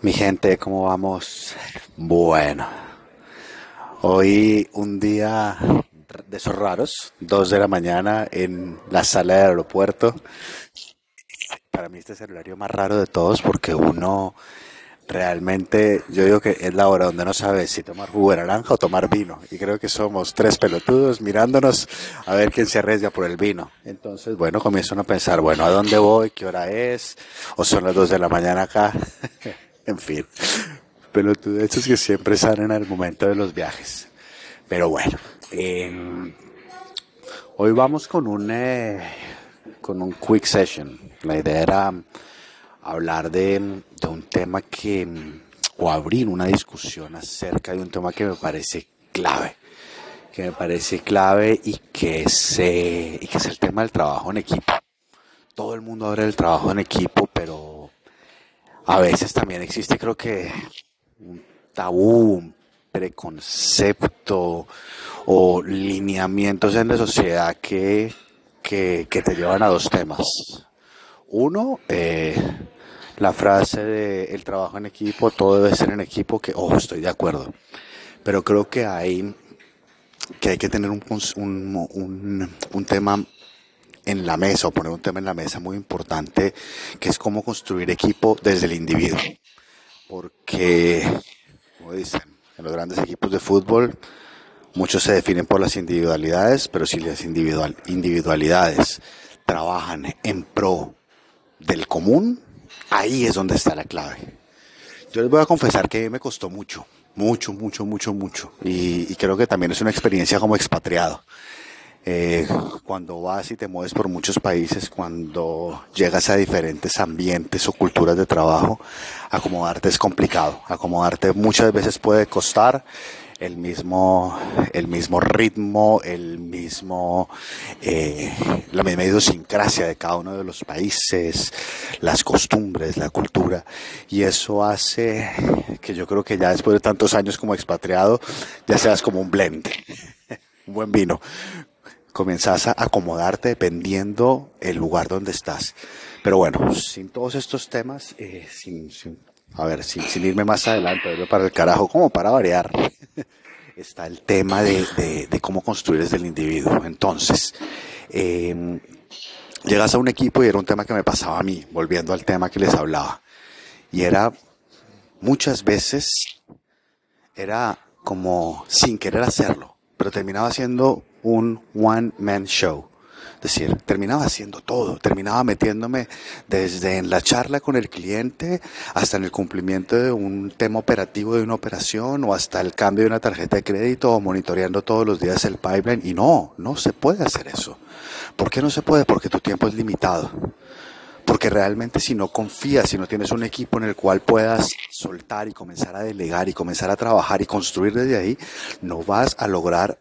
Mi gente, ¿cómo vamos? Bueno, hoy un día de esos raros, dos de la mañana en la sala del aeropuerto. Para mí este es el horario más raro de todos porque uno realmente, yo digo que es la hora donde no sabe si tomar jugo de naranja o tomar vino. Y creo que somos tres pelotudos mirándonos a ver quién se arriesga por el vino. Entonces, bueno, comienzan a pensar, bueno, ¿a dónde voy? ¿Qué hora es? ¿O son las dos de la mañana acá? En fin, pelotudeces que siempre salen al momento de los viajes. Pero bueno, em, hoy vamos con un, eh, con un quick session. La idea era hablar de, un tema que, o abrir una discusión acerca de un tema que me parece clave que me parece clave y que, es, y que es el tema del trabajo en equipo. Todo el mundo habla del trabajo en equipo, pero a veces también existe creo que un tabú, un preconcepto o lineamientos en la sociedad que, que, te llevan a dos temas. Uno, eh, la frase de el trabajo en equipo, todo debe ser en equipo, que, ojo, estoy de acuerdo. Pero creo que hay que, hay que tener un, un, un, un tema en la mesa o poner un tema en la mesa muy importante que es cómo construir equipo desde el individuo. Porque, como dicen, en los grandes equipos de fútbol muchos se definen por las individualidades, pero si las individual, individualidades trabajan en pro del común, ahí es donde está la clave. Yo les voy a confesar que me costó mucho, mucho, mucho, mucho, mucho. Y, y creo que también es una experiencia como expatriado. Eh, cuando vas y te mueves por muchos países, cuando llegas a diferentes ambientes o culturas de trabajo, acomodarte es complicado. Acomodarte muchas veces puede costar el mismo, el mismo ritmo, el mismo, eh, la misma idiosincrasia de cada uno de los países, las costumbres, la cultura. Y eso hace que yo creo que ya después de tantos años como expatriado, ya seas como un blend, un buen vino comenzás a acomodarte dependiendo el lugar donde estás. Pero bueno, sin todos estos temas, eh, sin, a ver, sin, irme más adelante, para el carajo, como para variar, está el tema de, cómo construir desde el individuo. Entonces, em, llegas a un equipo y era un tema que me pasaba a mí, volviendo al tema que les hablaba. Y era, muchas veces, era como sin querer hacerlo, pero terminaba siendo un one-man show. Es decir, terminaba haciendo todo, terminaba metiéndome desde en la charla con el cliente hasta en el cumplimiento de un tema operativo de una operación o hasta el cambio de una tarjeta de crédito o monitoreando todos los días el pipeline. Y no, no se puede hacer eso. ¿Por qué no se puede? Porque tu tiempo es limitado. Porque realmente si no confías, si no tienes un equipo en el cual puedas soltar y comenzar a delegar y comenzar a trabajar y construir desde ahí, no vas a lograr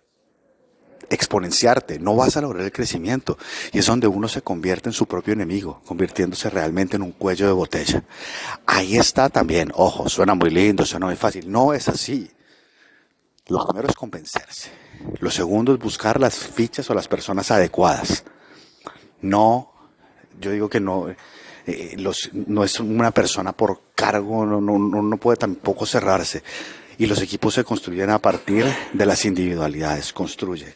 exponenciarte, no vas a lograr el crecimiento. Y es donde uno se convierte en su propio enemigo, convirtiéndose realmente en un cuello de botella. Ahí está también, ojo, suena muy lindo, suena muy fácil. No es así. Lo primero es convencerse. Lo segundo es buscar las fichas o las personas adecuadas. No, yo digo que no, eh, no es una persona por cargo, no, no, no puede tampoco cerrarse y los equipos se construyen a partir de las individualidades. Construye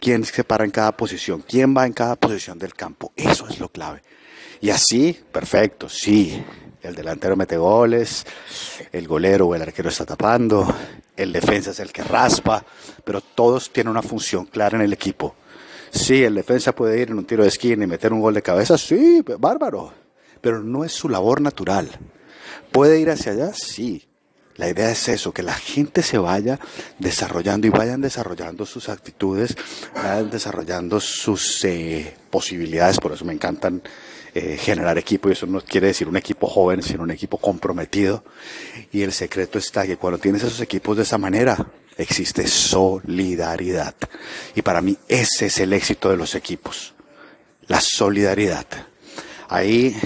quién se para en cada posición, quién va en cada posición del campo. Eso es lo clave. Y así, perfecto, sí. El delantero mete goles, el golero o el arquero está tapando, el defensa es el que raspa, pero todos tienen una función clara en el equipo. Sí, el defensa puede ir en un tiro de esquina y meter un gol de cabeza, sí, bárbaro, pero no es su labor natural. ¿Puede ir hacia allá? Sí, la idea es eso, que la gente se vaya desarrollando y vayan desarrollando sus actitudes, vayan desarrollando sus eh, posibilidades, por eso me encantan eh, generar equipo y eso no quiere decir un equipo joven, sino un equipo comprometido. Y el secreto está que cuando tienes esos equipos de esa manera, existe solidaridad. Y para mí ese es el éxito de los equipos, la solidaridad. Ahí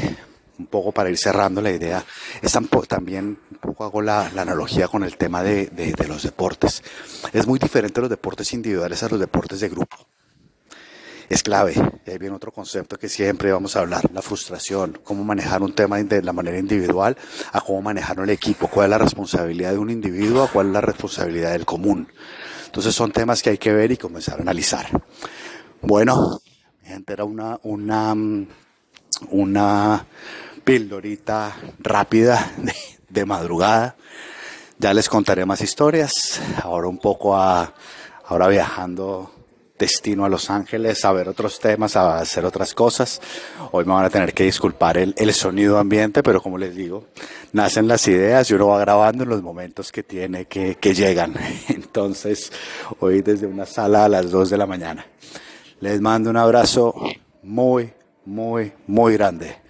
un poco para ir cerrando la idea, es también un poco hago la, analogía con el tema de, de, los deportes. Es muy diferente los deportes individuales a los deportes de grupo. es clave. Y ahí viene otro concepto que siempre vamos a hablar, la frustración, cómo manejar un tema de la manera individual a cómo manejar el equipo, cuál es la responsabilidad de un individuo, cuál es la responsabilidad del común. Entonces son temas que hay que ver y comenzar a analizar. Bueno, gente, era una, una, una pildorita rápida de, madrugada. Ya les contaré más historias. Ahora un poco a, ahora viajando destino a Los Ángeles a ver otros temas, a hacer otras cosas. Hoy me van a tener que disculpar el, el, sonido ambiente, pero como les digo, nacen las ideas y uno va grabando en los momentos que tiene que, que llegan. Entonces, hoy desde una sala a las 2 de la mañana. Les mando un abrazo muy, muy, muy grande.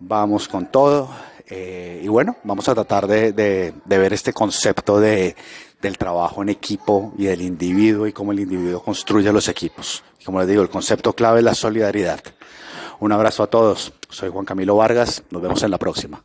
Vamos con todo. Eh, y bueno, vamos a tratar de, de, de ver este concepto de, del trabajo en equipo y del individuo y cómo el individuo construye los equipos. Como les digo, el concepto clave es la solidaridad. Un abrazo a todos. Soy Juan Camilo Vargas. Nos vemos en la próxima.